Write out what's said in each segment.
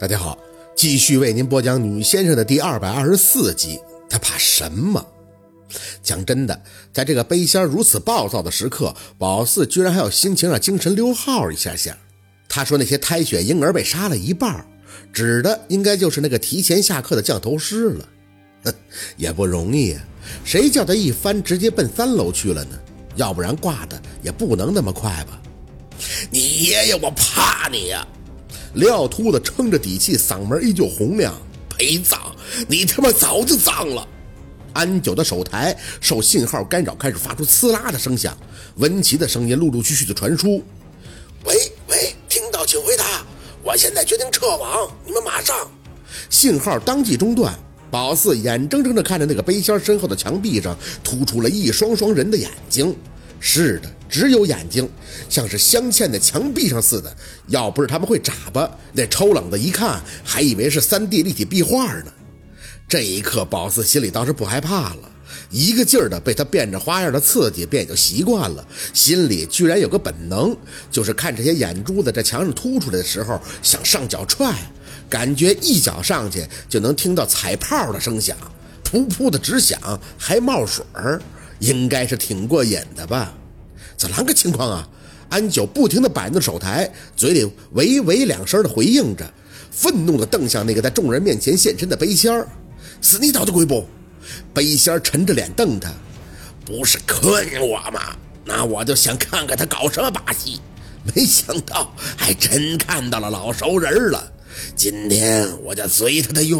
大家好，继续为您播讲《女先生》的第二百二十四集。他怕什么？讲真的，在这个背仙如此暴躁的时刻，宝四居然还有心情让精神溜号一下下。他说那些胎血婴儿被杀了一半，指的应该就是那个提前下课的降头师了。哼，也不容易啊，谁叫他一翻直接奔三楼去了呢？要不然挂的也不能那么快吧？你爷爷我怕你呀！廖秃子撑着底气，嗓门依旧洪亮：“陪葬，你他妈早就葬了！”安九的手台受信号干扰，开始发出呲啦的声响。文琪的声音陆陆续续的传输：“喂喂，听到请回答，我现在决定撤网，你们马上。”信号当即中断。宝四眼睁睁地看着那个背仙身后的墙壁上突出了一双双人的眼睛。是的。只有眼睛，像是镶嵌在墙壁上似的。要不是他们会眨巴，那抽冷子一看，还以为是 3D 立体壁画呢。这一刻，宝四心里倒是不害怕了，一个劲儿的被他变着花样的刺激，便也就习惯了。心里居然有个本能，就是看这些眼珠子在墙上凸出来的时候，想上脚踹，感觉一脚上去就能听到踩炮的声响，噗噗的直响，还冒水儿，应该是挺过瘾的吧。怎啷个情况啊？安九不停地摆弄手台，嘴里喂喂两声的回应着，愤怒地瞪向那个在众人面前现身的背仙儿。是你捣的鬼不？背仙儿沉着脸瞪他，不是坑我吗？那我就想看看他搞什么把戏。没想到还真看到了老熟人了。今天我就随他的愿。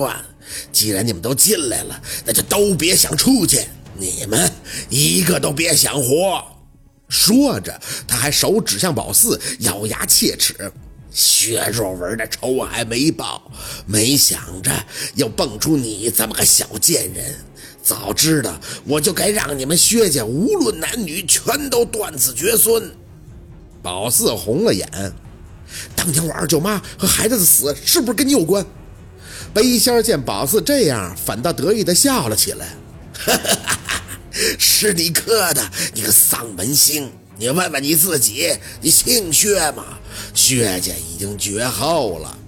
既然你们都进来了，那就都别想出去。你们一个都别想活。说着，他还手指向宝四，咬牙切齿：“薛若文的仇还没报，没想着又蹦出你这么个小贱人。早知道我就该让你们薛家无论男女全都断子绝孙。”宝四红了眼：“当年我二舅妈和孩子的死是不是跟你有关？”背仙见宝四这样，反倒得意地笑了起来：“哈哈哈！”是你刻的，你个丧门星！你问问你自己，你姓薛吗？薛家已经绝后了。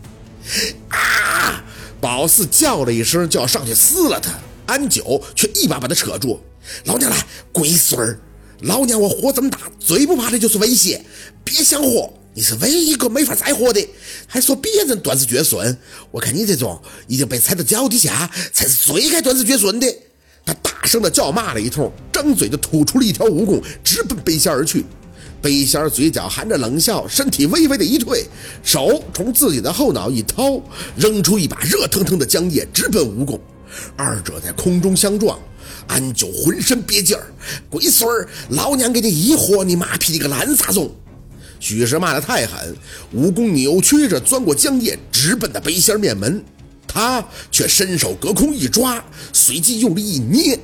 啊！宝四叫了一声，就要上去撕了他，安九却一把把他扯住。老娘来，龟孙儿！老娘我活这么大，最不怕的就是威胁。别想活，你是唯一一个没法再活的，还说别人断子绝孙。我看你这种已经被踩到脚底下，才是最该断子绝孙的。他大声的叫骂了一通，张嘴就吐出了一条蜈蚣，直奔背仙而去。背仙嘴角含着冷笑，身体微微的一退，手从自己的后脑一掏，扔出一把热腾腾的浆液，直奔蜈蚣。二者在空中相撞，安九浑身憋劲儿：“龟孙儿，老娘给你一活，你妈批你个烂撒种！”许是骂得太狠，蜈蚣扭曲着钻过浆液，直奔的背仙面门。他却伸手隔空一抓，随即用力一捏，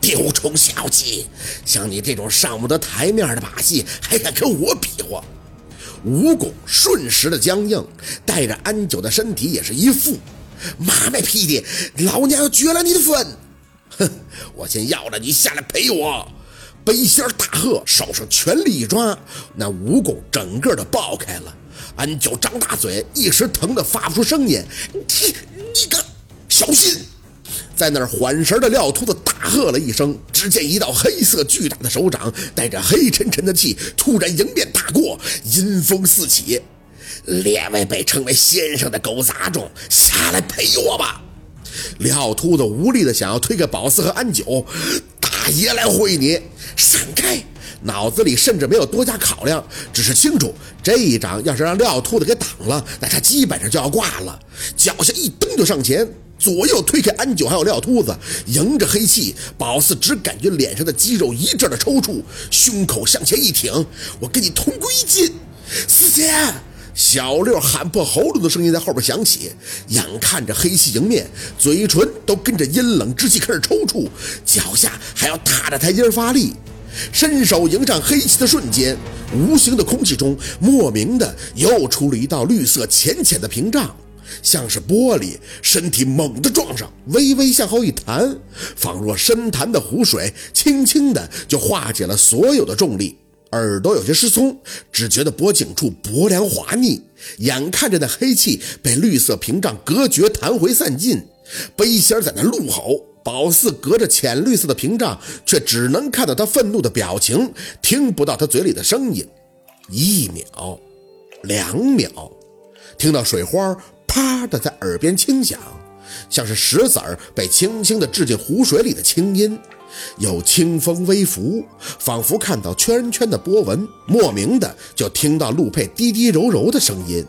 丢虫小技！像你这种上不得台面的把戏，还敢跟我比划？蜈蚣瞬时的僵硬，带着安九的身体也是一副。妈卖批的，老娘要绝了你的份！哼，我先要了你下来陪我！背仙大喝，手上全力一抓，那蜈蚣整个的爆开了。安九张大嘴，一时疼得发不出声音。你你个小心！在那儿缓神的廖秃子大喝了一声，只见一道黑色巨大的手掌带着黑沉沉的气，突然迎面打过，阴风四起。列位被称为先生的狗杂种，下来陪我吧！廖秃子无力的想要推开宝四和安九，大爷来会你，闪开！脑子里甚至没有多加考量，只是清楚这一掌要是让廖秃子给挡了，那他基本上就要挂了。脚下一蹬就上前，左右推开安九还有廖秃子，迎着黑气，宝四只感觉脸上的肌肉一阵的抽搐，胸口向前一挺：“我跟你同归于尽！”四姐，小六喊破喉咙的声音在后边响起，眼看着黑气迎面，嘴唇都跟着阴冷之气开始抽搐，脚下还要踏着台阶发力。伸手迎上黑气的瞬间，无形的空气中莫名的又出了一道绿色浅浅的屏障，像是玻璃。身体猛地撞上，微微向后一弹，仿若深潭的湖水，轻轻的就化解了所有的重力。耳朵有些失聪，只觉得脖颈处薄凉滑腻，眼看着那黑气被绿色屏障隔绝，弹回散尽。背心在那怒吼，宝四隔着浅绿色的屏障，却只能看到他愤怒的表情，听不到他嘴里的声音。一秒，两秒，听到水花啪的在耳边轻响，像是石子儿被轻轻的掷进湖水里的清音。有清风微拂，仿佛看到圈圈的波纹。莫名的就听到陆佩低低柔柔的声音：“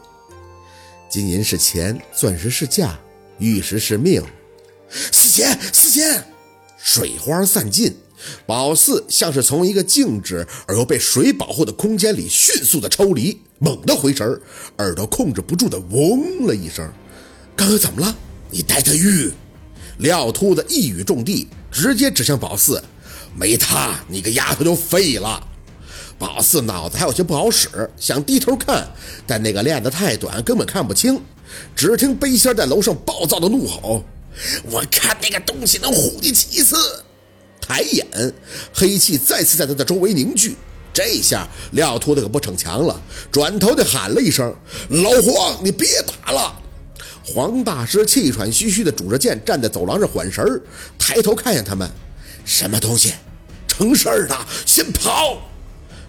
金银是钱，钻石是价，玉石是命。”四姐，四姐，水花散尽，宝四像是从一个静止而又被水保护的空间里迅速的抽离，猛地回神，耳朵控制不住的嗡了一声。刚刚怎么了？你带着玉。廖秃子一语中的。直接指向宝四，没他，你个丫头就废了。宝四脑子还有些不好使，想低头看，但那个链子太短，根本看不清。只听背心在楼上暴躁的怒吼：“我看那个东西能唬你几次！”抬眼，黑气再次在他的周围凝聚。这下廖秃子可不逞强了，转头就喊了一声：“老黄，你别打了！”黄大师气喘吁吁地拄着剑站在走廊上缓神儿，抬头看向他们：“什么东西？成事儿了，先跑！”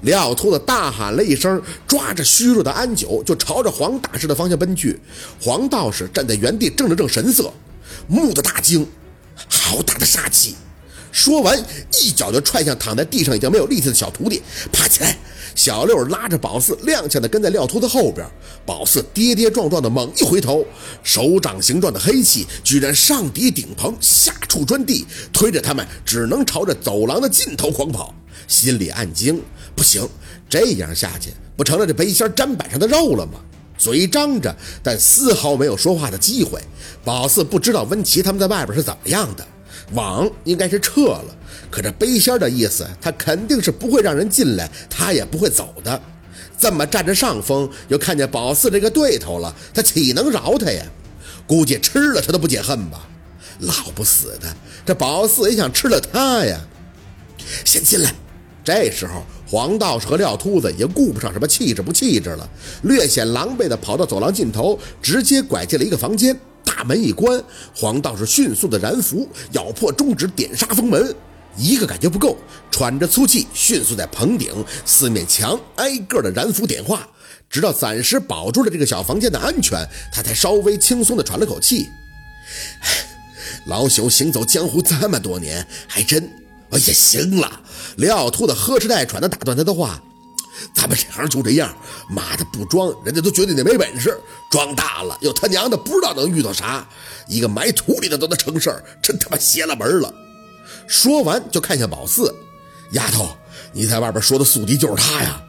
廖秃子大喊了一声，抓着虚弱的安九就朝着黄大师的方向奔去。黄道士站在原地正了正神色，木的大惊，好大的杀气！说完，一脚就踹向躺在地上已经没有力气的小徒弟，爬起来。小六拉着宝四踉跄地跟在廖秃子后边，宝四跌跌撞撞的猛一回头，手掌形状的黑气居然上抵顶棚，下触砖地，推着他们只能朝着走廊的尽头狂跑。心里暗惊：不行，这样下去不成了这背心砧板上的肉了吗？嘴张着，但丝毫没有说话的机会。宝四不知道温琪他们在外边是怎么样的。网应该是撤了，可这背仙的意思，他肯定是不会让人进来，他也不会走的。这么占着上风，又看见宝四这个对头了，他岂能饶他呀？估计吃了他都不解恨吧？老不死的，这宝四也想吃了他呀！先进来。这时候，黄道士和廖秃子也顾不上什么气质不气质了，略显狼狈的跑到走廊尽头，直接拐进了一个房间。大门一关，黄道士迅速的燃符，咬破中指，点杀封门。一个感觉不够，喘着粗气，迅速在棚顶、四面墙挨个的燃符点化，直到暂时保住了这个小房间的安全，他才稍微轻松的喘了口气。老朽行走江湖这么多年，还真……哎呀，行了！廖秃子呵哧带喘的打断他的话。咱们这行就这样，妈的不装，人家都觉得你没本事；装大了，又他娘的不知道能遇到啥。一个埋土里的都能成事儿，真他妈邪了门了。说完就看向宝四，丫头，你在外边说的宿敌就是他呀？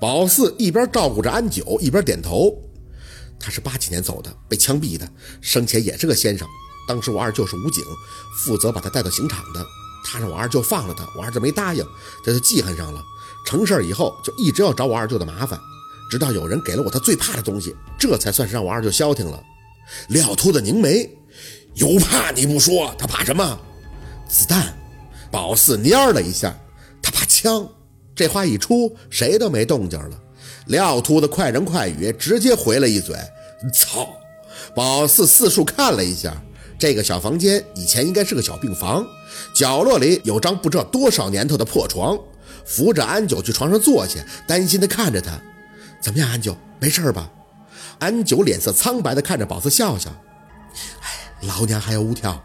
宝四一边照顾着安九，一边点头。他是八几年走的，被枪毙的，生前也是个先生。当时我二舅是武警，负责把他带到刑场的。他让我二舅放了他，我二舅没答应，这就记恨上了。成事以后就一直要找我二舅的麻烦，直到有人给了我他最怕的东西，这才算是让我二舅消停了。廖秃子凝眉，有怕你不说，他怕什么？子弹。宝四蔫了一下，他怕枪。这话一出，谁都没动静了。廖秃子快人快语，直接回了一嘴：“操！”宝四四处看了一下，这个小房间以前应该是个小病房，角落里有张不知道多少年头的破床。扶着安九去床上坐下，担心地看着他：“怎么样，安九，没事吧？”安九脸色苍白地看着宝四，笑笑：“哎，老娘还有五条，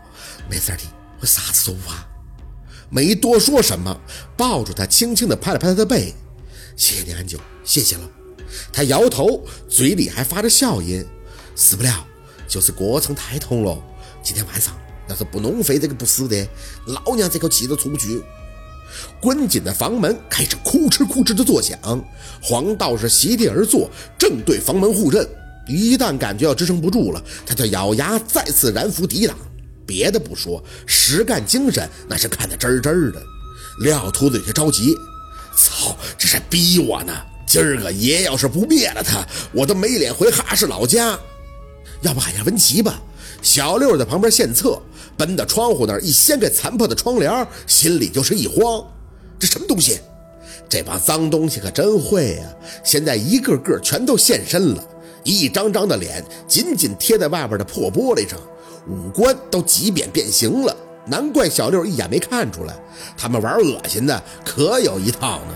没事的，我啥子都不怕。”没多说什么，抱住他，轻轻地拍了拍他的背：“谢谢你，安九，谢谢了。”他摇头，嘴里还发着笑音：“死不了，就是过程太痛了。今天晚上要是不弄飞这个不死的，老娘这口气都出不去。”关紧的房门开始哭哧哭哧的作响，黄道士席地而坐，正对房门护阵。一旦感觉要支撑不住了，他就咬牙再次燃符抵挡。别的不说，实干精神那是看得真真的。廖秃子有些着急：“操，这是逼我呢！今儿个爷要是不灭了他，我都没脸回哈氏老家。要不喊下文琪吧？”小六在旁边献策。奔到窗户那儿，一掀开残破的窗帘，心里就是一慌。这什么东西？这帮脏东西可真会呀！现在一个个全都现身了，一张张的脸紧紧贴在外边的破玻璃上，五官都挤扁变形了。难怪小六一眼没看出来，他们玩恶心的可有一套呢。